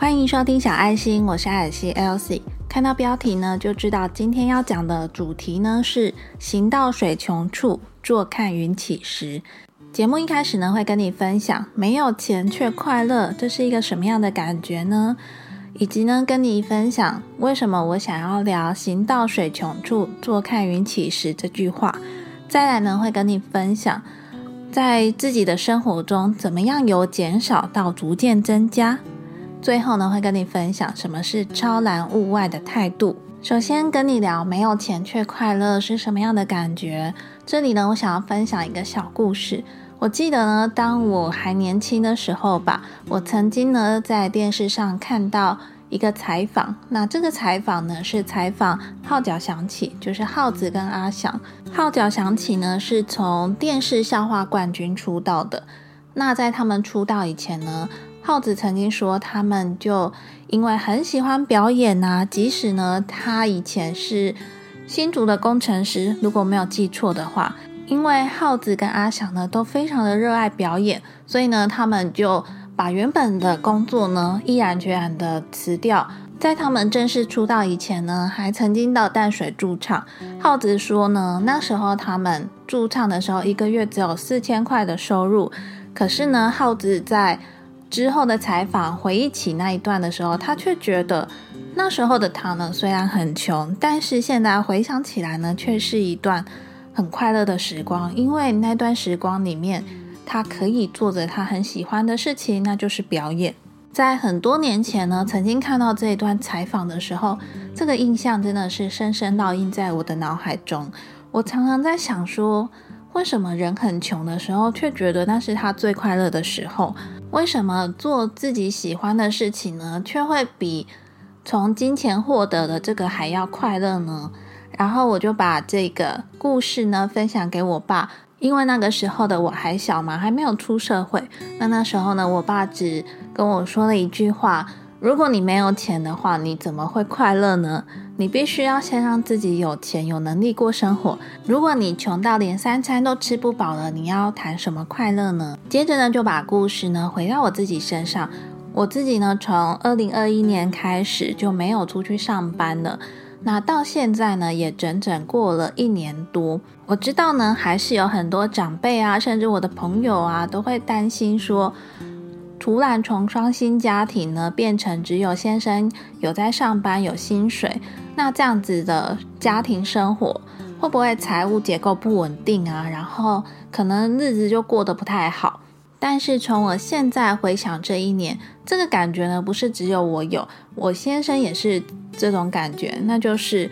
欢迎收听小爱心，我是艾尔西 Elsie。看到标题呢，就知道今天要讲的主题呢是“行到水穷处，坐看云起时”。节目一开始呢，会跟你分享没有钱却快乐，这是一个什么样的感觉呢？以及呢，跟你分享为什么我想要聊“行到水穷处，坐看云起时”这句话。再来呢，会跟你分享在自己的生活中怎么样由减少到逐渐增加。最后呢，会跟你分享什么是超然物外的态度。首先跟你聊没有钱却快乐是什么样的感觉。这里呢，我想要分享一个小故事。我记得呢，当我还年轻的时候吧，我曾经呢在电视上看到一个采访。那这个采访呢是采访号角响起，就是耗子跟阿翔。号角响起呢是从电视笑话冠军出道的。那在他们出道以前呢？耗子曾经说，他们就因为很喜欢表演呐，即使呢他以前是新竹的工程师，如果没有记错的话，因为耗子跟阿翔呢都非常的热爱表演，所以呢他们就把原本的工作呢毅然决然的辞掉。在他们正式出道以前呢，还曾经到淡水驻唱。耗子说呢，那时候他们驻唱的时候，一个月只有四千块的收入，可是呢，耗子在之后的采访回忆起那一段的时候，他却觉得那时候的他呢，虽然很穷，但是现在回想起来呢，却是一段很快乐的时光。因为那段时光里面，他可以做着他很喜欢的事情，那就是表演。在很多年前呢，曾经看到这一段采访的时候，这个印象真的是深深烙印在我的脑海中。我常常在想说，为什么人很穷的时候，却觉得那是他最快乐的时候？为什么做自己喜欢的事情呢，却会比从金钱获得的这个还要快乐呢？然后我就把这个故事呢分享给我爸，因为那个时候的我还小嘛，还没有出社会。那那时候呢，我爸只跟我说了一句话。如果你没有钱的话，你怎么会快乐呢？你必须要先让自己有钱，有能力过生活。如果你穷到连三餐都吃不饱了，你要谈什么快乐呢？接着呢，就把故事呢回到我自己身上。我自己呢，从二零二一年开始就没有出去上班了。那到现在呢，也整整过了一年多。我知道呢，还是有很多长辈啊，甚至我的朋友啊，都会担心说。突然从双薪家庭呢，变成只有先生有在上班有薪水，那这样子的家庭生活会不会财务结构不稳定啊？然后可能日子就过得不太好。但是从我现在回想这一年，这个感觉呢，不是只有我有，我先生也是这种感觉。那就是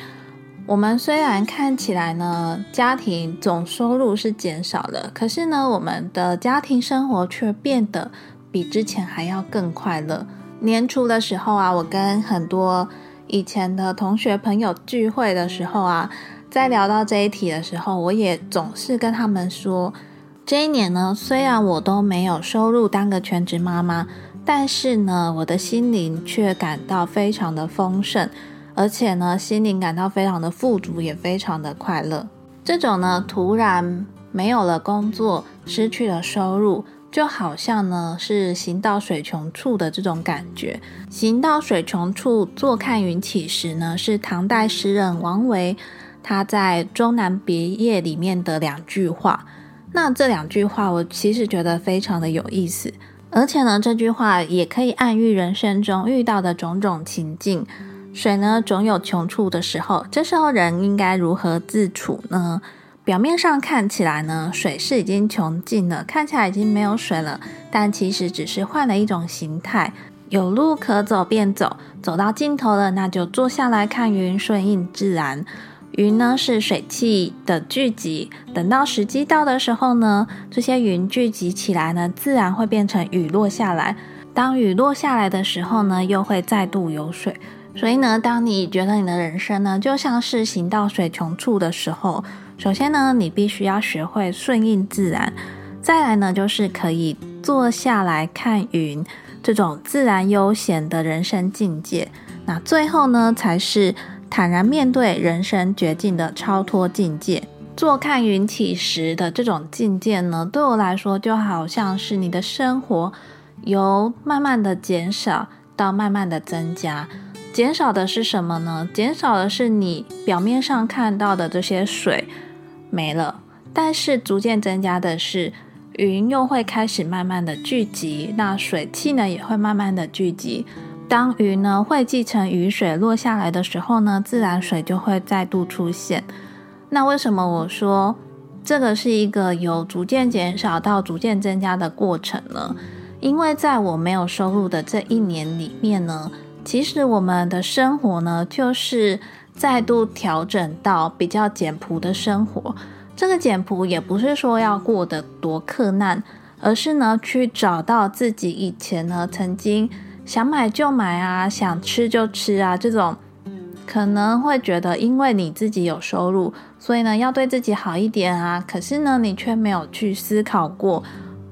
我们虽然看起来呢，家庭总收入是减少了，可是呢，我们的家庭生活却变得。比之前还要更快乐。年初的时候啊，我跟很多以前的同学朋友聚会的时候啊，在聊到这一题的时候，我也总是跟他们说，这一年呢，虽然我都没有收入当个全职妈妈，但是呢，我的心灵却感到非常的丰盛，而且呢，心灵感到非常的富足，也非常的快乐。这种呢，突然没有了工作，失去了收入。就好像呢是行到水穷处的这种感觉。行到水穷处，坐看云起时呢，是唐代诗人王维他在《终南别业》里面的两句话。那这两句话我其实觉得非常的有意思，而且呢，这句话也可以暗喻人生中遇到的种种情境。水呢总有穷处的时候，这时候人应该如何自处呢？表面上看起来呢，水是已经穷尽了，看起来已经没有水了，但其实只是换了一种形态。有路可走便走，走到尽头了，那就坐下来看云，顺应自然。云呢是水汽的聚集，等到时机到的时候呢，这些云聚集起来呢，自然会变成雨落下来。当雨落下来的时候呢，又会再度有水。所以呢，当你觉得你的人生呢，就像是行到水穷处的时候，首先呢，你必须要学会顺应自然；再来呢，就是可以坐下来看云，这种自然悠闲的人生境界。那最后呢，才是坦然面对人生绝境的超脱境界。坐看云起时的这种境界呢，对我来说就好像是你的生活由慢慢的减少。到慢慢的增加。减少的是什么呢？减少的是你表面上看到的这些水没了，但是逐渐增加的是云又会开始慢慢的聚集，那水汽呢也会慢慢的聚集。当云呢汇集成雨水落下来的时候呢，自然水就会再度出现。那为什么我说这个是一个由逐渐减少到逐渐增加的过程呢？因为在我没有收入的这一年里面呢。其实我们的生活呢，就是再度调整到比较简朴的生活。这个简朴也不是说要过得多困难，而是呢，去找到自己以前呢曾经想买就买啊，想吃就吃啊这种，可能会觉得因为你自己有收入，所以呢要对自己好一点啊。可是呢，你却没有去思考过。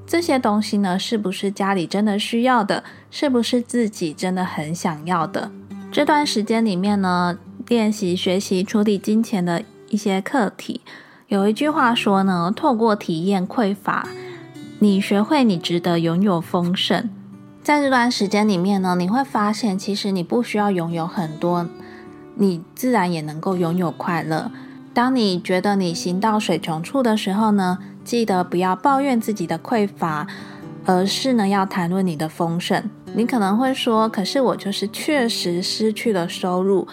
这些东西呢，是不是家里真的需要的？是不是自己真的很想要的？这段时间里面呢，练习学习处理金钱的一些课题。有一句话说呢，透过体验匮乏，你学会你值得拥有丰盛。在这段时间里面呢，你会发现，其实你不需要拥有很多，你自然也能够拥有快乐。当你觉得你行到水穷处的时候呢？记得不要抱怨自己的匮乏，而是呢要谈论你的丰盛。你可能会说：“可是我就是确实失去了收入，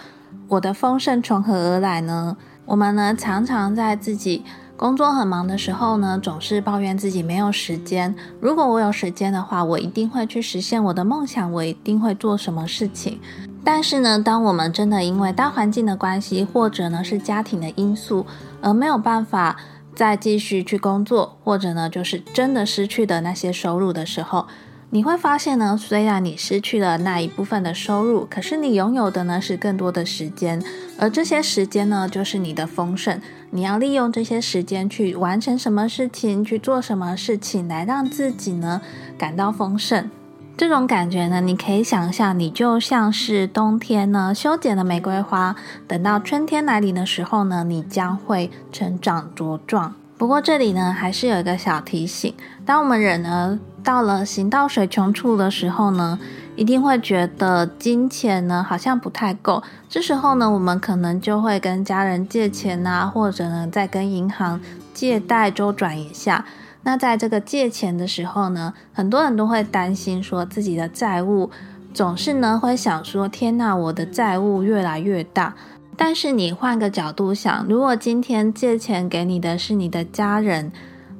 我的丰盛从何而来呢？”我们呢常常在自己工作很忙的时候呢，总是抱怨自己没有时间。如果我有时间的话，我一定会去实现我的梦想，我一定会做什么事情。但是呢，当我们真的因为大环境的关系，或者呢是家庭的因素，而没有办法。再继续去工作，或者呢，就是真的失去的那些收入的时候，你会发现呢，虽然你失去了那一部分的收入，可是你拥有的呢是更多的时间，而这些时间呢，就是你的丰盛。你要利用这些时间去完成什么事情，去做什么事情，来让自己呢感到丰盛。这种感觉呢，你可以想象，你就像是冬天呢修剪的玫瑰花，等到春天来临的时候呢，你将会成长茁壮。不过这里呢，还是有一个小提醒：当我们人呢到了行到水穷处的时候呢，一定会觉得金钱呢好像不太够。这时候呢，我们可能就会跟家人借钱啊，或者呢再跟银行借贷周转一下。那在这个借钱的时候呢，很多人都会担心说自己的债务，总是呢会想说：天呐，我的债务越来越大。但是你换个角度想，如果今天借钱给你的是你的家人，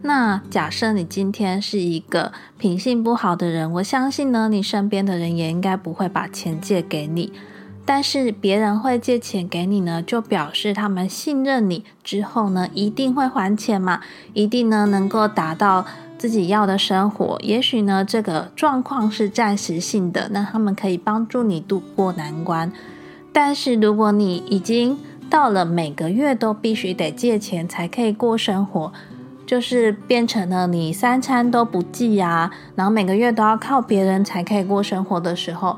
那假设你今天是一个品性不好的人，我相信呢，你身边的人也应该不会把钱借给你。但是别人会借钱给你呢，就表示他们信任你，之后呢一定会还钱嘛，一定呢能够达到自己要的生活。也许呢这个状况是暂时性的，那他们可以帮助你度过难关。但是如果你已经到了每个月都必须得借钱才可以过生活，就是变成了你三餐都不计啊，然后每个月都要靠别人才可以过生活的时候。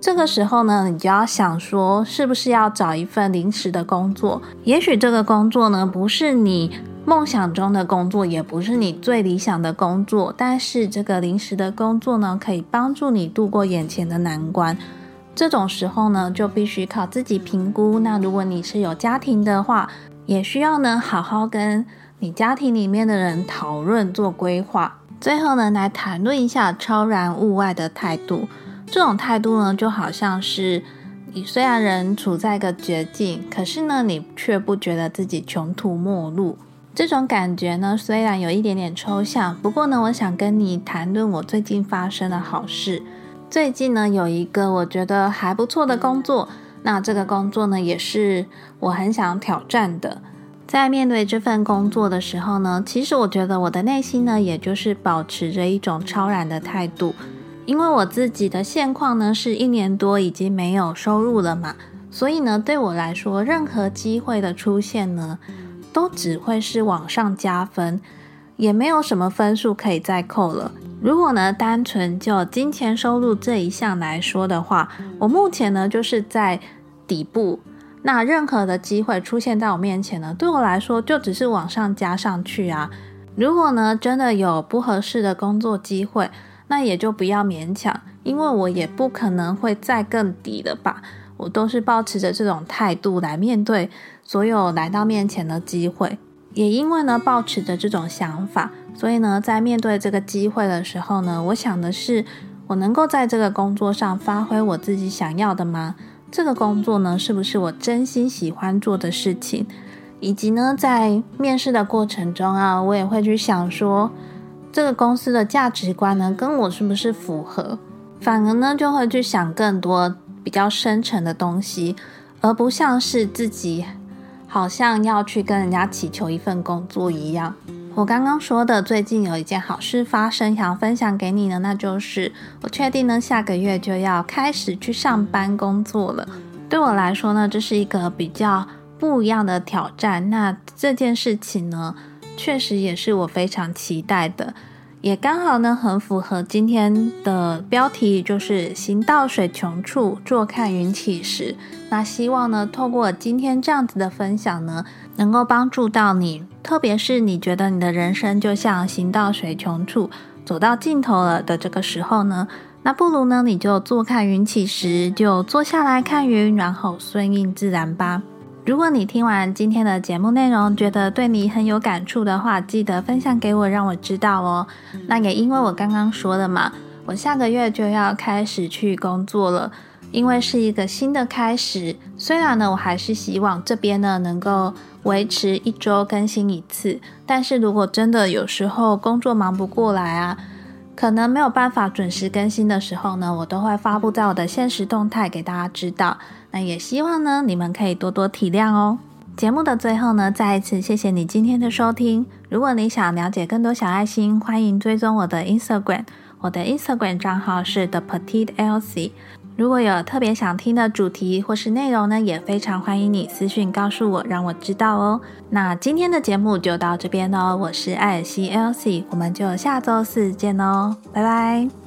这个时候呢，你就要想说，是不是要找一份临时的工作？也许这个工作呢，不是你梦想中的工作，也不是你最理想的工作，但是这个临时的工作呢，可以帮助你度过眼前的难关。这种时候呢，就必须靠自己评估。那如果你是有家庭的话，也需要呢，好好跟你家庭里面的人讨论做规划。最后呢，来谈论一下超然物外的态度。这种态度呢，就好像是你虽然人处在一个绝境，可是呢，你却不觉得自己穷途末路。这种感觉呢，虽然有一点点抽象，不过呢，我想跟你谈论我最近发生的好事。最近呢，有一个我觉得还不错的工作，那这个工作呢，也是我很想挑战的。在面对这份工作的时候呢，其实我觉得我的内心呢，也就是保持着一种超然的态度。因为我自己的现况呢，是一年多已经没有收入了嘛，所以呢，对我来说，任何机会的出现呢，都只会是往上加分，也没有什么分数可以再扣了。如果呢，单纯就金钱收入这一项来说的话，我目前呢就是在底部，那任何的机会出现在我面前呢，对我来说就只是往上加上去啊。如果呢，真的有不合适的工作机会，那也就不要勉强，因为我也不可能会再更低了吧。我都是保持着这种态度来面对所有来到面前的机会，也因为呢，保持着这种想法，所以呢，在面对这个机会的时候呢，我想的是，我能够在这个工作上发挥我自己想要的吗？这个工作呢，是不是我真心喜欢做的事情？以及呢，在面试的过程中啊，我也会去想说，这个公司的价值观呢，跟我是不是符合？反而呢，就会去想更多比较深层的东西，而不像是自己好像要去跟人家祈求一份工作一样。我刚刚说的，最近有一件好事发生，想要分享给你呢，那就是我确定呢，下个月就要开始去上班工作了。对我来说呢，这是一个比较。不一样的挑战，那这件事情呢，确实也是我非常期待的，也刚好呢，很符合今天的标题，就是“行到水穷处，坐看云起时”。那希望呢，透过今天这样子的分享呢，能够帮助到你，特别是你觉得你的人生就像行到水穷处，走到尽头了的这个时候呢，那不如呢，你就坐看云起时，就坐下来看云，然后顺应自然吧。如果你听完今天的节目内容，觉得对你很有感触的话，记得分享给我，让我知道哦。那也因为我刚刚说了嘛，我下个月就要开始去工作了，因为是一个新的开始。虽然呢，我还是希望这边呢能够维持一周更新一次，但是如果真的有时候工作忙不过来啊。可能没有办法准时更新的时候呢，我都会发布在我的现实动态给大家知道。那也希望呢，你们可以多多体谅哦。节目的最后呢，再一次谢谢你今天的收听。如果你想了解更多小爱心，欢迎追踪我的 Instagram，我的 Instagram 账号是 The Petite Elsie。如果有特别想听的主题或是内容呢，也非常欢迎你私讯告诉我，让我知道哦。那今天的节目就到这边喽，我是艾尔西 Elsie，我们就下周四见喽，拜拜。